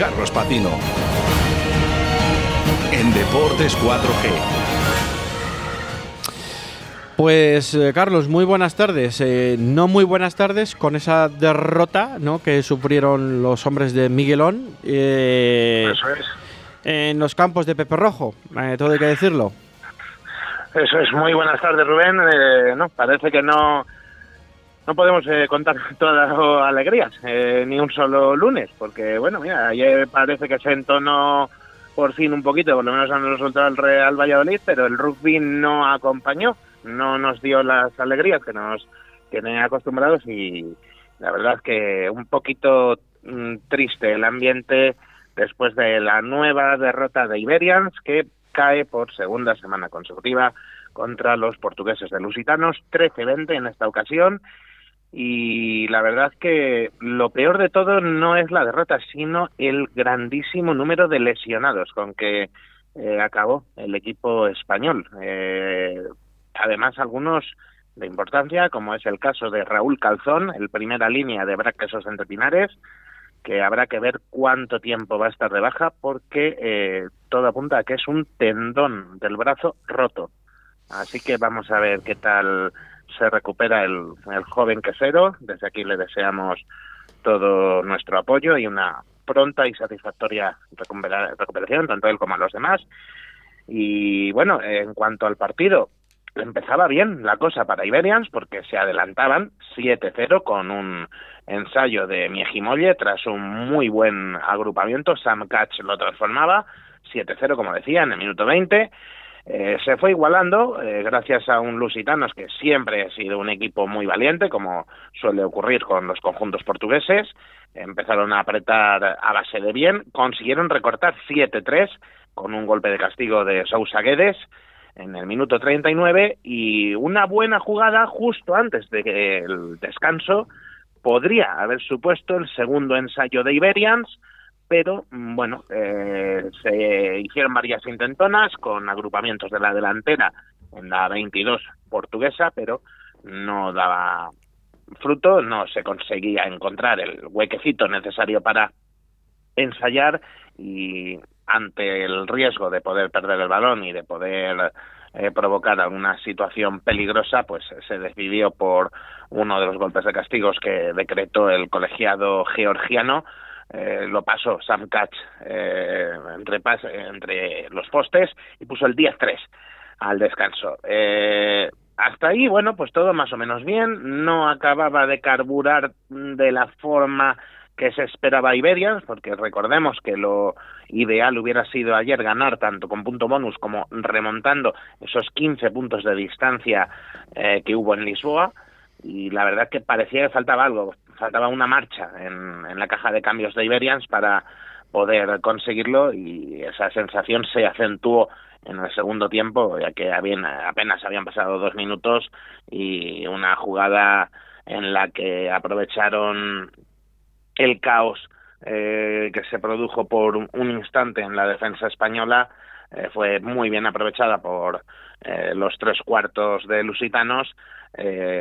Carlos Patino. En Deportes 4G. Pues eh, Carlos, muy buenas tardes. Eh, no muy buenas tardes con esa derrota ¿no? que sufrieron los hombres de Miguelón eh, Eso es. en los campos de Pepe Rojo, todo hay que decirlo. Eso es, muy buenas tardes Rubén. no, parece que no, no podemos contar todas las alegrías, ni un solo lunes, porque bueno, mira, ayer parece que se entonó por fin un poquito, por lo menos han resultado el Real Valladolid, pero el rugby no acompañó no nos dio las alegrías que nos tiene acostumbrados y la verdad que un poquito mm, triste el ambiente después de la nueva derrota de Iberians que cae por segunda semana consecutiva contra los portugueses de Lusitanos, 13-20 en esta ocasión. Y la verdad que lo peor de todo no es la derrota, sino el grandísimo número de lesionados con que eh, acabó el equipo español. Eh, además algunos de importancia, como es el caso de Raúl Calzón, el primera línea de Braquesos entre Pinares, que habrá que ver cuánto tiempo va a estar de baja, porque eh, todo apunta a que es un tendón del brazo roto. Así que vamos a ver qué tal se recupera el, joven quesero. Desde aquí le deseamos todo nuestro apoyo y una pronta y satisfactoria recuperación, tanto él como a los demás. Y bueno, en cuanto al partido, empezaba bien la cosa para Iberians porque se adelantaban 7-0 con un ensayo de Miejimolle tras un muy buen agrupamiento. Sam Catch lo transformaba 7-0, como decía, en el minuto 20. Eh, se fue igualando eh, gracias a un Lusitanos que siempre ha sido un equipo muy valiente, como suele ocurrir con los conjuntos portugueses. Empezaron a apretar a base de bien, consiguieron recortar 7-3 con un golpe de castigo de Sousa Guedes en el minuto 39 y una buena jugada justo antes del descanso podría haber supuesto el segundo ensayo de Iberians, pero mm, bueno, eh, se hicieron varias intentonas con agrupamientos de la delantera en la 22 portuguesa, pero no daba fruto, no se conseguía encontrar el huequecito necesario para ensayar y ante el riesgo de poder perder el balón y de poder eh, provocar alguna situación peligrosa, pues se decidió por uno de los golpes de castigos que decretó el colegiado georgiano. Eh, lo pasó Sam Catch eh, entre, entre los postes y puso el 10-3 al descanso. hasta ahí, bueno, pues todo más o menos bien. No acababa de carburar de la forma que se esperaba Iberians, porque recordemos que lo ideal hubiera sido ayer ganar tanto con punto bonus como remontando esos 15 puntos de distancia eh, que hubo en Lisboa y la verdad que parecía que faltaba algo, faltaba una marcha en, la caja de cambios de Iberians para poder conseguirlo y esa sensación se acentuó en el segundo tiempo, ya que habían, apenas habían pasado dos minutos y una jugada en la que aprovecharon el caos eh, que se produjo por un instante en la defensa española eh, fue muy bien aprovechada por eh, los tres cuartos de Lusitanos,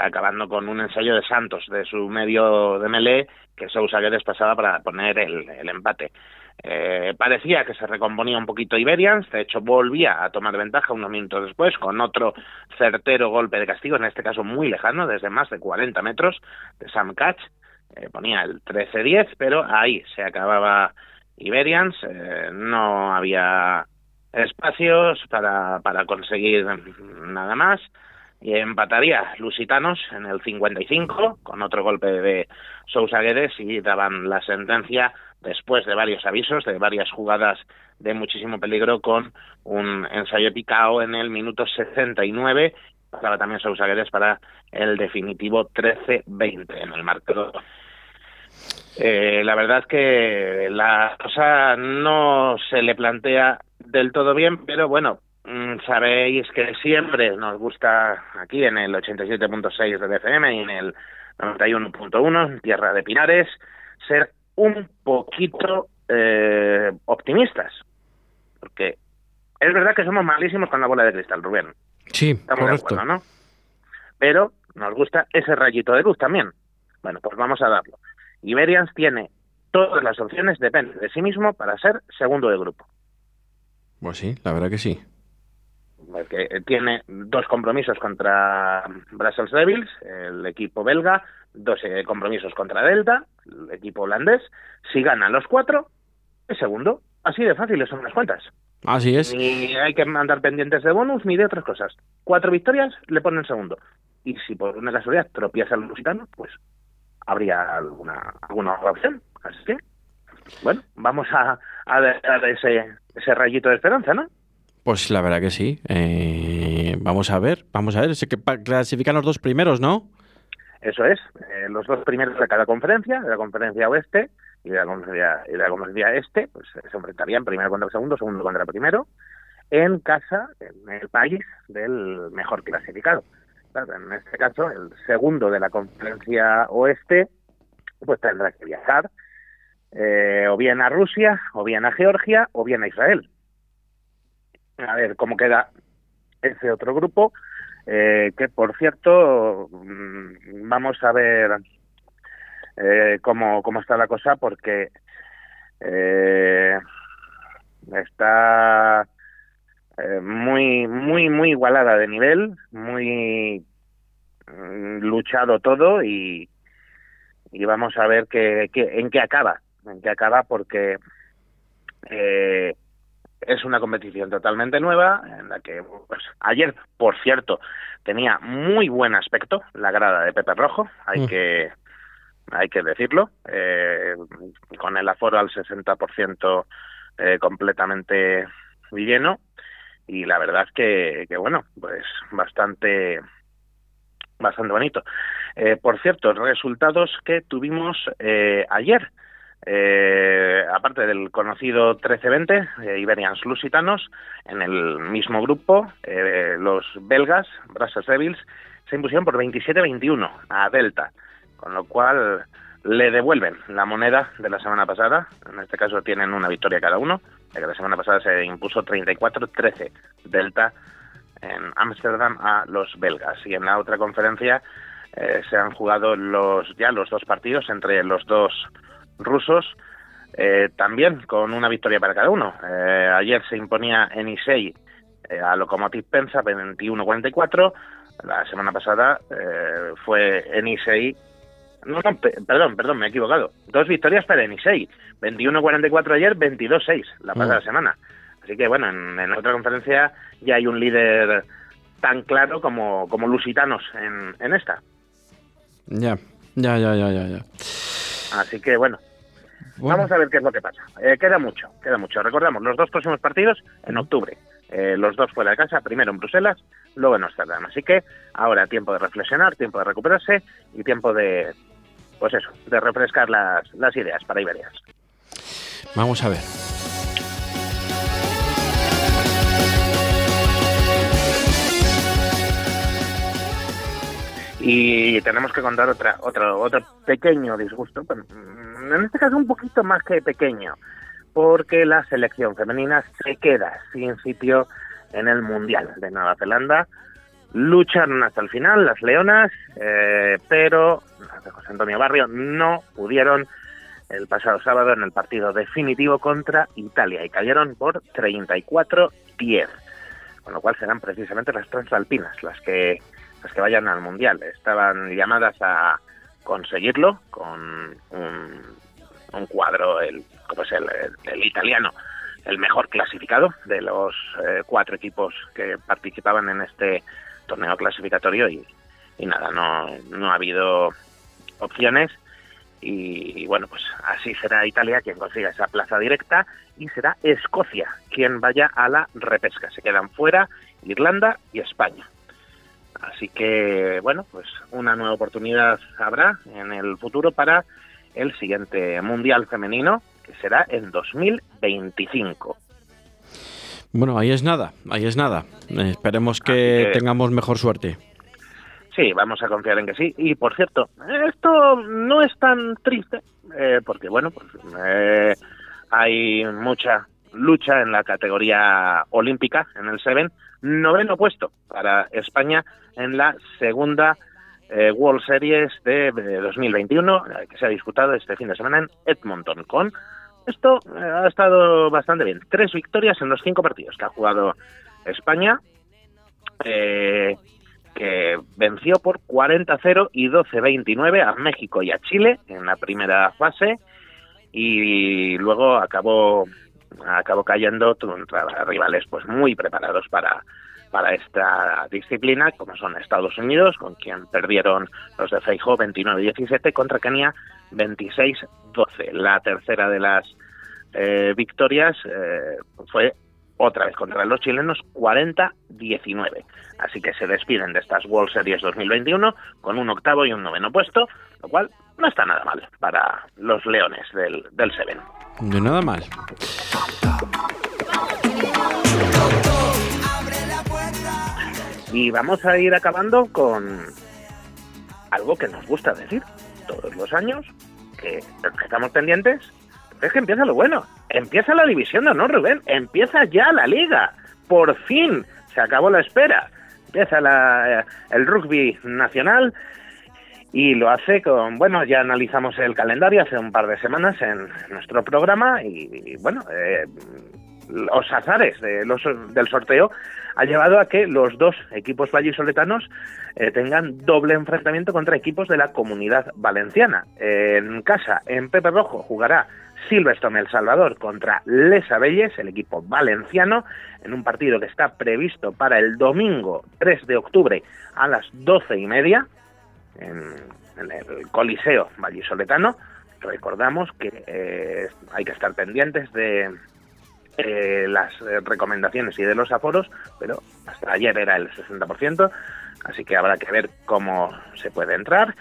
acabando con un ensayo de Santos de su medio de melee que Sousa Guedes pasaba para poner el, el empate. parecía que se recomponía un poquito Iberians, de hecho volvía a tomar ventaja unos minutos después con otro certero golpe de castigo, en este caso muy lejano, desde más de 40 metros, de Sam Catch, eh, ponía el 13-10, pero ahí se acababa Iberians, eh, no había espacios para, para conseguir nada más y empataría Lusitanos en el 55 con otro golpe de Sousa Guedes y daban la sentencia después de varios avisos, de varias jugadas de muchísimo peligro con un ensayo picao en el minuto 69 pasaba también Sousa Guedes para el definitivo 13-20 en el marcador. Eh, la verdad que la cosa no se le plantea del todo bien, pero bueno, mm, sabéis que siempre nos gusta aquí en el 87.6 del FM y en el 91.1, Tierra de Pinares, ser un poquito eh, optimistas. Porque es verdad que somos malísimos con la bola de cristal, Rubén. Sí, Estamos De acuerdo, ¿no? Pero nos gusta ese rayito de luz también. Bueno, pues vamos a darlo. Iberians tiene todas las opciones dependen de sí mismo para ser segundo de grupo. Pues sí, la verdad que sí. Porque tiene dos compromisos contra Brussels Devils, el equipo belga, dos eh, compromisos contra Delta, el equipo holandés. Si ganan los cuatro, es segundo. Así de fáciles son las cuentas. Así es. Ni hay que mandar pendientes de bonus ni de otras cosas. Cuatro victorias le ponen segundo. Y si por una casualidad tropieza al lusitano, pues habría alguna, alguna opción. Así que, bueno, vamos a, a dar ese, ese rayito de esperanza, ¿no? Pues la verdad que sí. Eh, vamos a ver, vamos a ver. Sé que clasifican los dos primeros, ¿no? Eso es, eh, los dos primeros de cada conferencia, de la conferencia oeste y de la conferencia, y de la conferencia este, pues eh, se enfrentarían primero contra el segundo, segundo contra el primero, en casa, en el país del mejor clasificado. Claro, en este caso, el segundo de la conferencia oeste, pues tendrá que viajar eh, o bien a Rusia, o bien a Georgia, o bien a Israel. A ver cómo queda ese otro grupo, eh, que por cierto, mm, vamos a ver eh, cómo, cómo está la cosa, porque eh, está eh, muy, muy, muy igualada de nivel, muy mm, luchado todo y, y vamos a ver qué, en qué acaba, en qué acaba, porque eh, es una competición totalmente nueva en la que pues, ayer, por cierto, tenía muy buen aspecto la grada de Pepe Rojo, hay Mm. que hay que decirlo, eh, con el aforo al 60% eh, completamente lleno y la verdad es que, que bueno, pues bastante bastante bonito. Eh, por cierto, resultados que tuvimos eh, ayer. Eh, aparte del conocido 13-20, eh, Iberians Lusitanos, en el mismo grupo, eh, los belgas, Brussels Devils, se impusieron por 27-21 a Delta, con lo cual le devuelven la moneda de la semana pasada. En este caso tienen una victoria cada uno, ya que la semana pasada se impuso 34-13 Delta en Ámsterdam a los belgas. Y en la otra conferencia eh, se han jugado los ya los dos partidos entre los dos rusos, eh, también con una victoria para cada uno. Eh, ayer se imponía en Isei eh, a Lokomotiv Pensa 21-44. La semana pasada eh, fue en Isei. No, no, pe- perdón, perdón, me he equivocado. Dos victorias para Enisei. 21-44 ayer, 22-6 la pasada Mm. semana. Así que bueno, en, en otra conferencia ya hay un líder tan claro como, como Lusitanos en, en esta. Ya, ya, ya, ya. ya. Así que bueno, Bueno, vamos a ver qué es lo que pasa. Eh, queda mucho, queda mucho. Recordamos, los dos próximos partidos en octubre. Eh, los dos fuera de casa, primero en Bruselas, luego en Amsterdam. Así que ahora tiempo de reflexionar, tiempo de recuperarse y tiempo de, pues eso, de refrescar las, las ideas para Iberias. vamos a ver. Y tenemos que contar otra, otro, otro pequeño disgusto, mm, en este caso un poquito más que pequeño, porque la selección femenina se queda sin sitio en el Mundial de Nueva Zelanda. Lucharon hasta el final las Leonas, eh, pero las de José Antonio Barrio no pudieron el pasado sábado en el partido definitivo contra Italia y cayeron por 34-10, con lo cual serán precisamente las transalpinas las que las que vayan al mundial. Estaban llamadas a conseguirlo con un, cuadro, el, ¿cómo es el, italiano, el mejor clasificado de los eh, cuatro equipos que participaban en este torneo clasificatorio y nada, no, no ha habido opciones y, bueno, pues así será Italia quien consiga esa plaza directa y será Escocia quien vaya a la repesca. Se quedan fuera Irlanda y España. Así que, bueno, pues una nueva oportunidad habrá en el futuro para el siguiente Mundial Femenino, que será en 2025. Bueno, ahí es nada, ahí es nada. Esperemos que- tengamos mejor suerte. Sí, vamos a confiar en que sí. Y por cierto, esto no es tan triste, eh, porque bueno, pues eh, hay mucha lucha en la categoría olímpica, en el Seven. Noveno puesto para España en la segunda eh, World Series de, 2021 que se ha disputado este fin de semana en Edmonton con esto ha estado bastante bien. Tres victorias en los cinco partidos que ha jugado España, que venció por 40-0 y 12-29 a México y a Chile en la primera fase y luego acabó acabó cayendo contra rivales pues muy preparados para para esta disciplina, como son Estados Unidos, con quien perdieron los de Feijóo 29-17, contra Kenia 26-12. La tercera de las eh, victorias eh, fue otra vez contra los chilenos 40-19. Así que se despiden de estas World Series 2021 con un octavo y un noveno puesto, lo cual no está nada mal para los leones del, del Seven. No nada mal. Y vamos a ir acabando con algo que nos gusta decir todos los años, que estamos pendientes, es que empieza lo bueno. Empieza la división de honor, Rubén. Empieza ya la liga. Por fin se acabó la espera. Empieza la, el rugby nacional y lo hace con, bueno, ya analizamos el calendario hace un par de semanas en nuestro programa y, bueno, eh, los azares los, del sorteo ha llevado a que los dos equipos vallisoletanos eh, tengan doble enfrentamiento contra equipos de la comunidad valenciana. en casa, en Pepe Rojo, jugará Silverstone El Salvador contra Les Abelles, el equipo valenciano, en un partido que está previsto para el domingo 3 de octubre a las doce y media en, el Coliseo Vallisoletano. Recordamos que eh, hay que estar pendientes de eh, las eh, recomendaciones y de los aforos, pero hasta ayer era el 60%, así que habrá que ver cómo se puede entrar.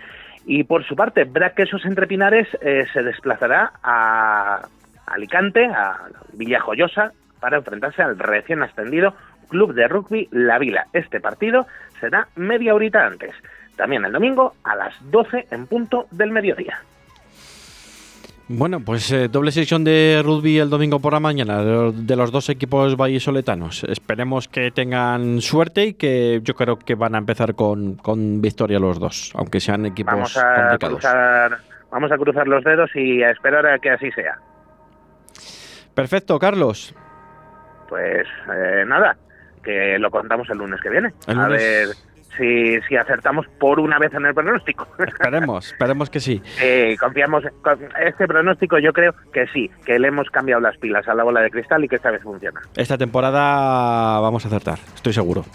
Y por su parte, Braquesos Entre Pinares se desplazará a Alicante, a Villajoyosa, para enfrentarse al recién ascendido Club de Rugby La Vila. Este partido será media horita antes también el domingo a las 12 en punto del mediodía. Bueno, pues eh, doble sesión de rugby el domingo por la mañana de los dos equipos vallisoletanos. Esperemos que tengan suerte y que yo creo que van a empezar con, victoria los dos, aunque sean equipos vamos a complicados. Cruzar, vamos a cruzar los dedos y a esperar a que así sea. Perfecto, Carlos. Pues eh, nada, que lo contamos el lunes que viene. A ver si, si acertamos por una vez en el pronóstico. Esperemos, esperemos que sí. Eh, confiamos, este pronóstico yo creo que sí, que le hemos cambiado las pilas a la bola de cristal y que esta vez funciona. Esta temporada vamos a acertar, estoy seguro.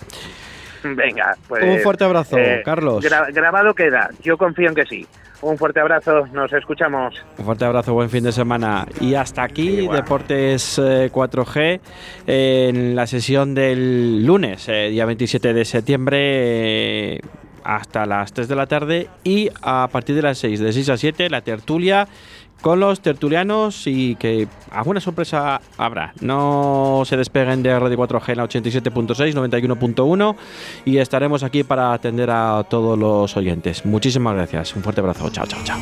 Venga, pues... Un fuerte abrazo, eh, Carlos. grabado queda, yo confío en que sí. Un fuerte abrazo, nos escuchamos. Un fuerte abrazo, buen fin de semana. Y hasta aquí, Deportes 4G, eh, en la sesión del lunes, eh, día 27 de septiembre. hasta las 3 de la tarde y a partir de las 6, de 6 a 7, la tertulia con los tertulianos y que alguna sorpresa habrá. No se despeguen de Radio 4G en la 87.6, 91.1 y estaremos aquí para atender a todos los oyentes. Muchísimas gracias. Un fuerte abrazo. Chao, chao, chao.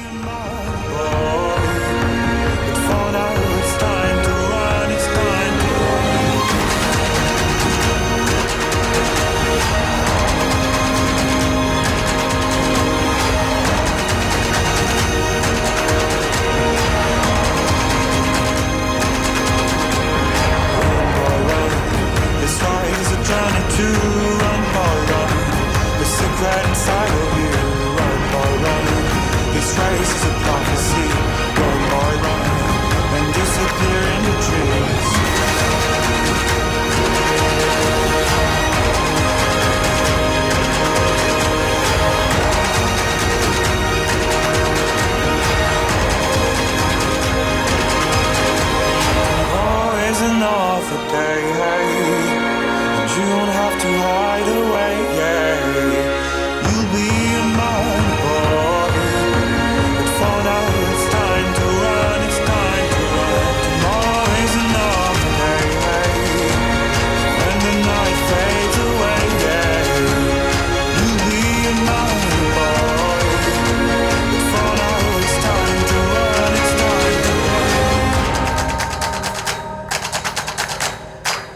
Another day. And disappear in the trees enough okay, hey, you don't have to hide away.